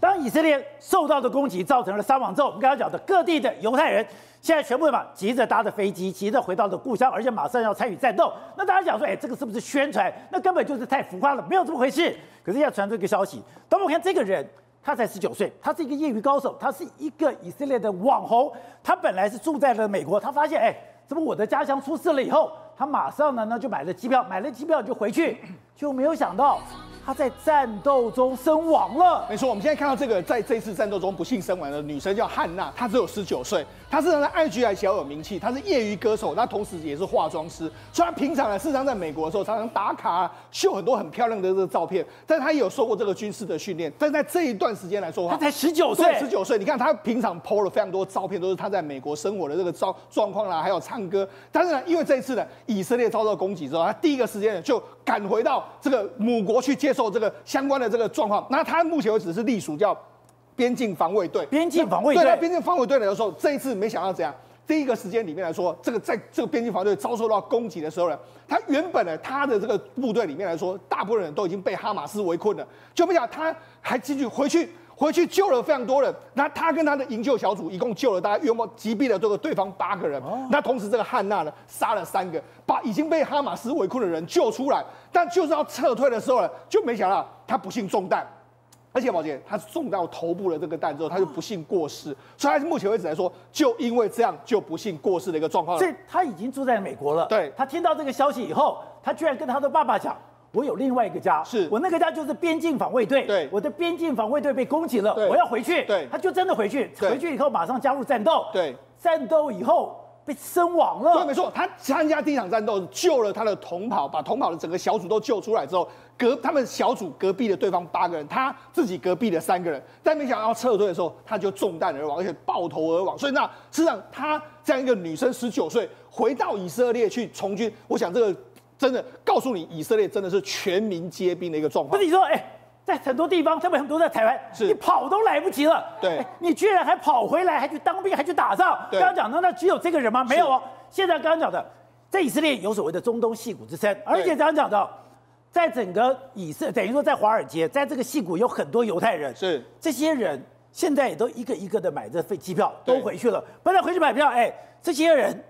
当以色列受到的攻击造成了伤亡之后，我们刚刚讲的各地的犹太人现在全部嘛急着搭着飞机，急着回到了故乡，而且马上要参与战斗。那大家讲说，哎，这个是不是宣传？那根本就是太浮夸了，没有这么回事。可是要传出一个消息，当我看这个人，他才十九岁，他是一个业余高手，他是一个以色列的网红，他本来是住在了美国，他发现，哎，怎么我的家乡出事了以后，他马上呢那就买了机票，买了机票就回去，就没有想到。他在战斗中身亡了。没错，我们现在看到这个，在这次战斗中不幸身亡的女生叫汉娜，她只有十九岁。她是在 IG 还小有名气，她是业余歌手，她同时也是化妆师。所以她平常呢，事实上在美国的时候，常常打卡秀很多很漂亮的这个照片。但她也有受过这个军事的训练。但在这一段时间来说，她才十九岁，十九岁。你看她平常 PO 了非常多照片，都是她在美国生活的这个状状况啦，还有唱歌。但是呢，因为这一次呢，以色列遭到攻击之后，她第一个时间呢就赶回到这个母国去接受这个相关的这个状况。那他目前为止是隶属叫。边境防卫队，边境防卫队，对，边境防卫队的时候，这一次没想到怎样？第一个时间里面来说，这个在这个边境防卫队遭受到攻击的时候呢，他原本呢，他的这个部队里面来说，大部分人都已经被哈马斯围困了，就不想他还继续回去，回去救了非常多人。那他跟他的营救小组一共救了大概约莫击毙了这个对方八个人。哦、那同时这个汉娜呢，杀了三个，把已经被哈马斯围困的人救出来，但就是要撤退的时候呢，就没想到他不幸中弹。而且宝杰，他中到头部的这个弹之后，他就不幸过世。所以，他目前为止来说，就因为这样就不幸过世的一个状况。所以，他已经住在美国了。对，他听到这个消息以后，他居然跟他的爸爸讲：“我有另外一个家，是我那个家就是边境防卫队。对，我的边境防卫队被攻击了，我要回去。对，他就真的回去。回去以后马上加入战斗。对，战斗以后。”被身亡了。对，没错，他参加第一场战斗，救了他的同袍，把同袍的整个小组都救出来之后，隔他们小组隔壁的对方八个人，他自己隔壁的三个人，但没想到要撤退的时候，他就中弹而亡，而且爆头而亡。所以那事实上，他这样一个女生十九岁回到以色列去从军，我想这个真的告诉你，以色列真的是全民皆兵的一个状况。不是你说，哎。在很多地方，特别很多在台湾，是你跑都来不及了。对，你居然还跑回来，还去当兵，还去打仗。刚刚讲的那只有这个人吗？没有哦。现在刚刚讲的，在以色列有所谓的中东戏骨之称，而且刚刚讲到，在整个以色，等于说在华尔街，在这个戏骨有很多犹太人。是这些人现在也都一个一个的买着飞机票都回去了。本来回去买票，哎，这些人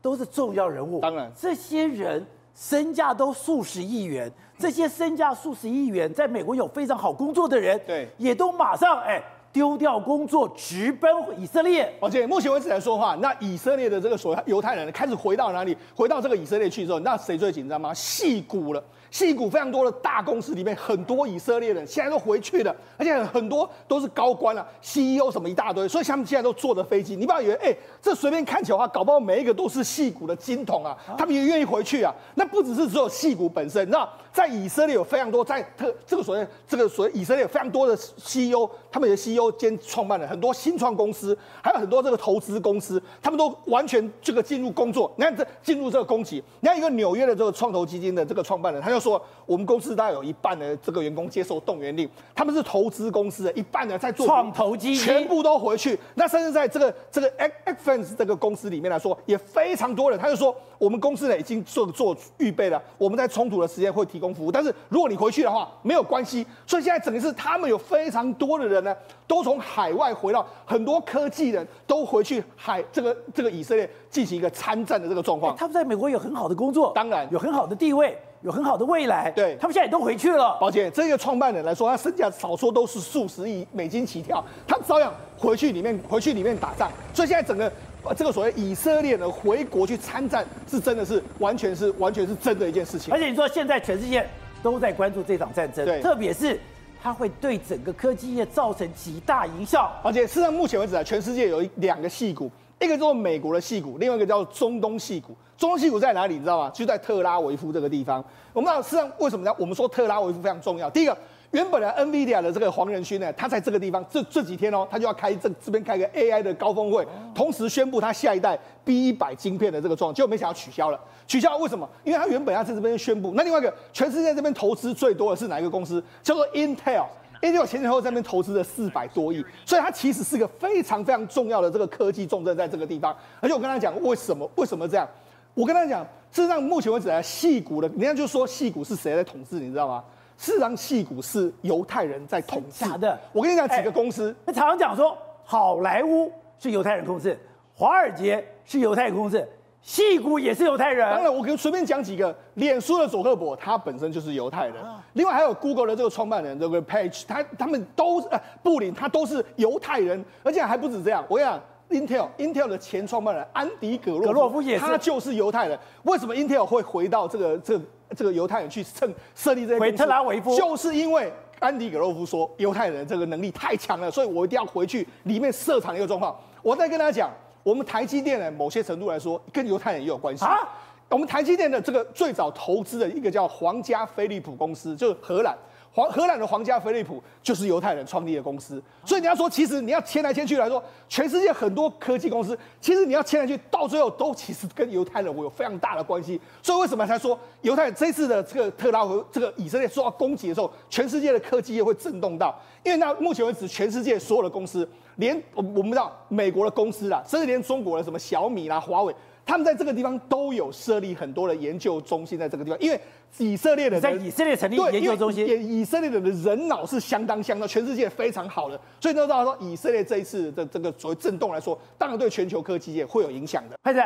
都是重要人物。当然，这些人身价都数十亿元。这些身价数十亿元，在美国有非常好工作的人，对，也都马上哎丢掉工作，直奔以色列。而且目前为止来说话，那以色列的这个所谓犹太人开始回到哪里？回到这个以色列去之后，那谁最紧张吗？矽谷了。矽谷非常多的大公司里面，很多以色列人现在都回去了，而且很多都是高官啊，CEO 什么一大堆，所以他们现在都坐着飞机。你不要以为，哎、欸，这随便看起来的话，搞不好每一个都是矽谷的金童啊，他们也愿意回去啊。那不只是只有矽谷本身，那在以色列有非常多，在特这个所谓这个所谓以色列有非常多的 CEO，他们的 CEO 兼创办了很多新创公司，还有很多这个投资公司，他们都完全这个进入工作。你看这进入这个供给，你看一个纽约的这个创投基金的这个创办人，他就说。我们公司大概有一半的这个员工接受动员令，他们是投资公司的，一半呢在做创投基金，全部都回去。那甚至在这个这个 X X Fans 这个公司里面来说，也非常多人。他就说，我们公司呢已经做做预备了，我们在冲突的时间会提供服务，但是如果你回去的话，没有关系。所以现在整个是他们有非常多的人呢，都从海外回到，很多科技人都回去海这个这个以色列进行一个参战的这个状况。他们在美国有很好的工作，当然有很好的地位。有很好的未来，对，他们现在也都回去了。宝姐，这个创办人来说，他身价少说都是数十亿美金起跳，他照样回去里面回去里面打仗。所以现在整个这个所谓以色列的回国去参战，是真的是完全是完全是真的一件事情。而且你说现在全世界都在关注这场战争，对，特别是它会对整个科技业造成极大影响。而且事实上目前为止啊，全世界有两个戏股。一个叫做美国的戏股，另外一个叫中东戏股。中东戏股在哪里？你知道吗？就在特拉维夫这个地方。我们知道，实际上为什么呢？我们说特拉维夫非常重要。第一个，原本的 NVIDIA 的这个黄仁勋呢，他在这个地方这这几天哦，他就要开这这边开个 AI 的高峰会，同时宣布他下一代 B 一百晶片的这个状况，结果没想到取消了。取消了为什么？因为他原本要在这边宣布。那另外一个，全世界这边投资最多的是哪一个公司？叫做 Intel。Intel 前前后后在那边投资了四百多亿，所以它其实是个非常非常重要的这个科技重镇，在这个地方。而且我跟他讲，为什么为什么这样？我跟他讲，事实上目前为止啊，矽谷的，人家就说戏股是谁在统治，你知道吗？事实上，矽谷是犹太人在统治。假的，我跟你讲几个公司。那常常讲说，好莱坞是犹太人控制，华尔街是犹太人控制，戏骨也是犹太人。当然，我可以随便讲几个。脸书的佐克伯他本身就是犹太人，另外还有 Google 的这个创办人这个 Page，他他们都呃布林他都是犹太人，而且还不止这样。我跟你讲，Intel Intel 的前创办人安迪格洛洛夫也是，他就是犹太人。为什么 Intel 会回到这个这个？这个犹太人去趁设立这些公司，回特拉维夫，就是因为安迪·格洛夫说犹太人这个能力太强了，所以我一定要回去里面设厂一个状况。我再跟大家讲，我们台积电呢，某些程度来说跟犹太人也有关系啊。我们台积电的这个最早投资的一个叫皇家飞利浦公司，就是荷兰。皇荷兰的皇家飞利浦就是犹太人创立的公司，所以你要说，其实你要牵来牵去来说，全世界很多科技公司，其实你要牵来去，到最后都其实跟犹太人有非常大的关系。所以为什么才说犹太人这次的这个特拉和这个以色列受到攻击的时候，全世界的科技业会震动到？因为到目前为止，全世界所有的公司，连我我们知道美国的公司啦，甚至连中国的什么小米啦、华为。他们在这个地方都有设立很多的研究中心，在这个地方，因为以色列的在以色列成立研究中心，以色列的人脑是相当相当，全世界非常好的，所以呢，大家说以色列这一次的这个所谓震动来说，当然对全球科技界会有影响的。派子，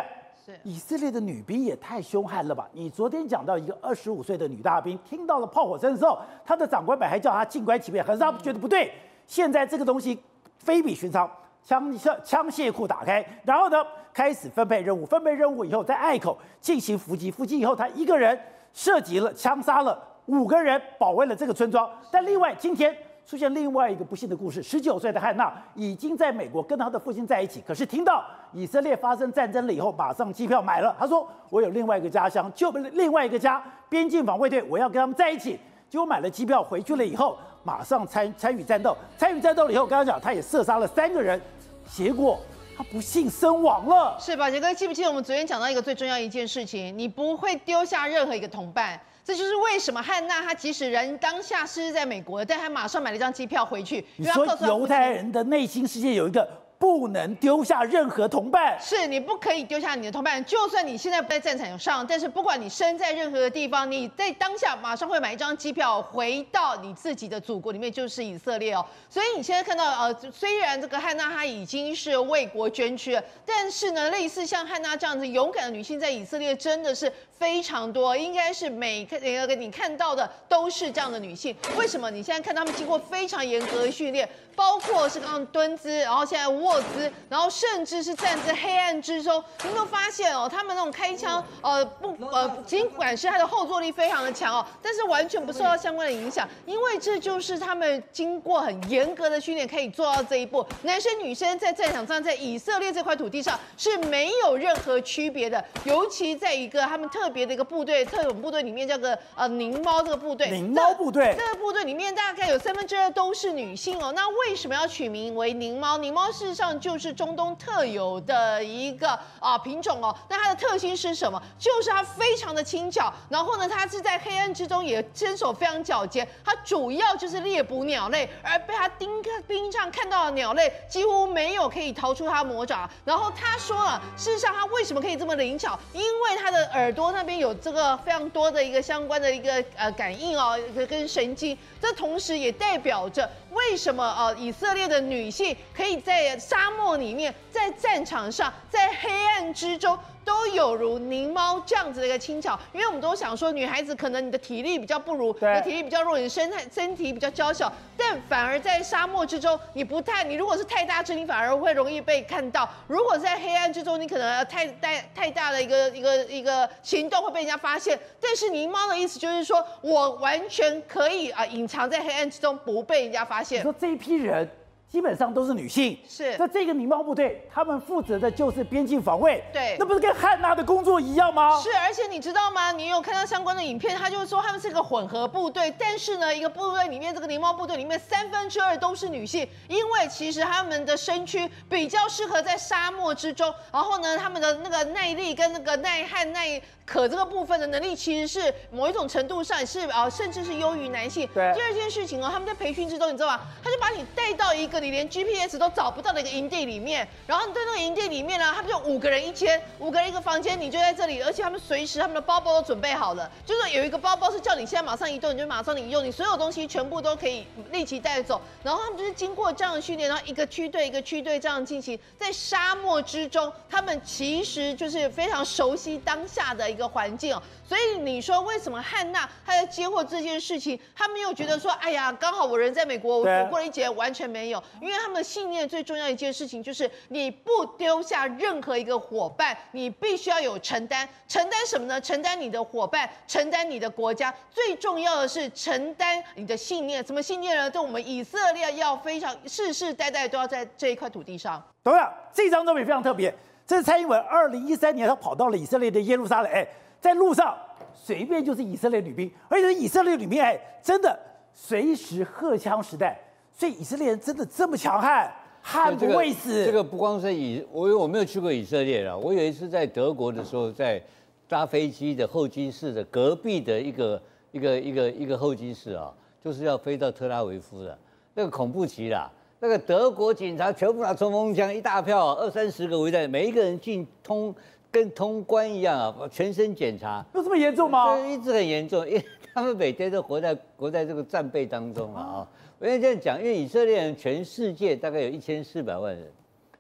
是以色列的女兵也太凶悍了吧？你昨天讲到一个二十五岁的女大兵，听到了炮火声的时候，她的长官们还叫她静观其变，可是她觉得不对。现在这个东西非比寻常。枪械枪械库打开，然后呢，开始分配任务。分配任务以后，在隘口进行伏击。伏击以后，他一个人涉及了，枪杀了五个人，保卫了这个村庄。但另外，今天出现另外一个不幸的故事：十九岁的汉娜已经在美国跟他的父亲在一起，可是听到以色列发生战争了以后，马上机票买了。他说：“我有另外一个家乡，就另外一个家，边境防卫队，我要跟他们在一起。”结果买了机票回去了以后。马上参参与战斗，参与战斗了以后，刚刚讲他也射杀了三个人，结果他不幸身亡了。是吧？杰哥记不记得我们昨天讲到一个最重要一件事情？你不会丢下任何一个同伴，这就是为什么汉娜她即使人当下是在美国，但她马上买了一张机票回去。你说犹太人的内心世界有一个。不能丢下任何同伴，是你不可以丢下你的同伴。就算你现在不在战场上，但是不管你身在任何的地方，你在当下马上会买一张机票回到你自己的祖国里面，就是以色列哦。所以你现在看到，呃，虽然这个汉娜她已经是为国捐躯了，但是呢，类似像汉娜这样子勇敢的女性，在以色列真的是非常多，应该是每个每个你看到的都是这样的女性。为什么？你现在看她们经过非常严格的训练，包括是刚刚蹲姿，然后现在卧姿，然后甚至是站在黑暗之中，你有没有发现哦？他们那种开枪，呃不呃，尽管是他的后坐力非常的强哦，但是完全不受到相关的影响，因为这就是他们经过很严格的训练可以做到这一步。男生女生在战场上，在以色列这块土地上是没有任何区别的，尤其在一个他们特。别的一个部队，特种部队里面叫做呃宁猫这个部队，宁猫部队这个部队里面大概有三分之二都是女性哦。那为什么要取名为宁猫？宁猫事实上就是中东特有的一个啊品种哦。那它的特性是什么？就是它非常的轻巧，然后呢，它是在黑暗之中也身手非常矫捷。它主要就是猎捕鸟类，而被它盯盯上看到的鸟类几乎没有可以逃出它魔爪。然后他说了，事实上它为什么可以这么灵巧？因为它的耳朵那边有这个非常多的一个相关的一个呃感应哦，跟神经，这同时也代表着为什么呃以色列的女性可以在沙漠里面，在战场上，在黑暗之中。都有如狞猫这样子的一个轻巧，因为我们都想说，女孩子可能你的体力比较不如，你的体力比较弱，你的身态身体比较娇小，但反而在沙漠之中，你不太，你如果是太大只，你反而会容易被看到；如果在黑暗之中，你可能太太太大的一个一个一个行动会被人家发现。但是狞猫的意思就是说，我完全可以啊隐藏在黑暗之中，不被人家发现。你说这一批人。基本上都是女性，是。那这个宁猫部队，他们负责的就是边境防卫，对。那不是跟汉娜的工作一样吗？是，而且你知道吗？你有看到相关的影片，他就是说他们是一个混合部队，但是呢，一个部队里面，这个宁猫部队里面三分之二都是女性，因为其实他们的身躯比较适合在沙漠之中，然后呢，他们的那个耐力跟那个耐旱耐渴这个部分的能力，其实是某一种程度上是啊，甚至是优于男性。对。第二件事情哦，他们在培训之中，你知道吗？他就把你带到一个。你连 GPS 都找不到的一个营地里面，然后你在那个营地里面呢，他们就五个人一间，五个人一个房间，你就在这里，而且他们随时他们的包包都准备好了，就是有一个包包是叫你现在马上移动，你就马上你用，你所有东西全部都可以立即带走。然后他们就是经过这样的训练，然后一个区队一个区队这样进行，在沙漠之中，他们其实就是非常熟悉当下的一个环境。所以你说为什么汉娜她在接获这件事情，他没有觉得说，哎呀，刚好我人在美国，我躲过了一劫，完全没有，因为他们的信念最重要一件事情就是你不丢下任何一个伙伴，你必须要有承担，承担什么呢？承担你的伙伴，承担你的国家，最重要的是承担你的信念。什么信念呢？就我们以色列要非常世世代代都要在这一块土地上。同样，这张照片非常特别，这是蔡英文二零一三年他跑到了以色列的耶路撒冷，哎，在路上随便就是以色列女兵，而且以色列女兵哎，真的随时荷枪实弹。所以以色列人真的这么强悍，悍不畏死。这个不光是以我，我没有去过以色列了。我有一次在德国的时候，在搭飞机的候机室的隔壁的一个一个一个一个候机室啊，就是要飞到特拉维夫的，那个恐怖极了。那个德国警察全部拿冲锋枪，一大票二三十个围在，每一个人进通跟通关一样啊，全身检查。有这么严重吗？一直很严重，因为他们每天都活在活在这个战备当中啊。啊我这样讲，因为以色列人全世界大概有一千四百万人，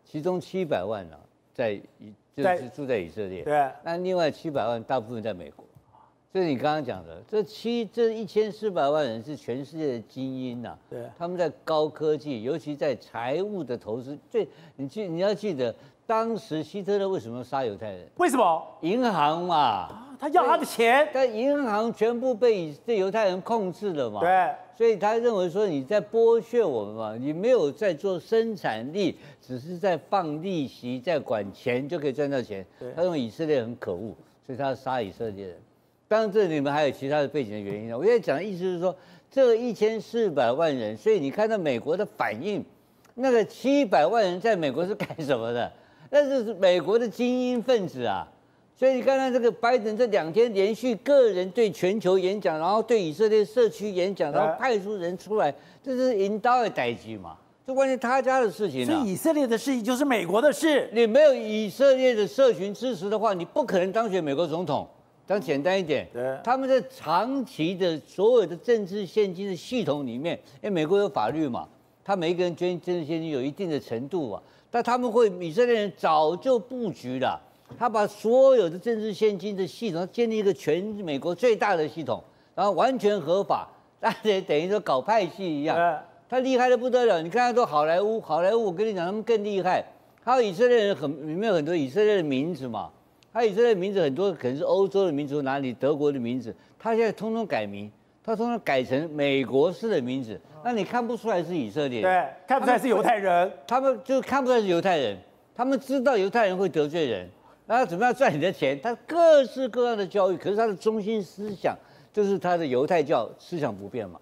其中七百万呢、啊、在以就是住在以色列，对，那另外七百万大部分在美国。就是你刚刚讲的，这七这一千四百万人是全世界的精英呐、啊，对，他们在高科技，尤其在财务的投资。最你记你要记得，当时希特勒为什么杀犹太人？为什么？银行嘛。他要他的钱，但银行全部被这犹太人控制了嘛？对，所以他认为说你在剥削我们嘛，你没有在做生产力，只是在放利息，在管钱就可以赚到钱。他认为以色列很可恶，所以他要杀以色列人。当然这里面还有其他的背景的原因呢。我现在讲的意思是说，这一千四百万人，所以你看到美国的反应，那个七百万人在美国是干什么的？那是美国的精英分子啊。所以你看看这个拜登这两天连续个人对全球演讲，然后对以色列社区演讲，然后派出人出来，这是引刀的代志嘛？这关键他家的事情。所以以色列的事情就是美国的事。你没有以色列的社群支持的话，你不可能当选美国总统。讲简单一点，对，他们在长期的所有的政治献金的系统里面，因为美国有法律嘛，他每一个人捐政治献金有一定的程度啊，但他们会以色列人早就布局了。他把所有的政治现金的系统建立一个全美国最大的系统，然后完全合法，大家等于说搞派系一样。他厉害的不得了，你看他都好莱坞，好莱坞我跟你讲，他们更厉害。还有以色列人很里面有很多以色列的名字嘛，他以色列的名字很多可能是欧洲的名字，哪里德国的名字，他现在通通改名，他通通改成美国式的名字，那你看不出来是以色列，对，看不出来是犹太人，他们就看不出来是犹太人，他们知道犹太人会得罪人。他怎么样赚你的钱？他各式各样的教育，可是他的中心思想就是他的犹太教思想不变嘛。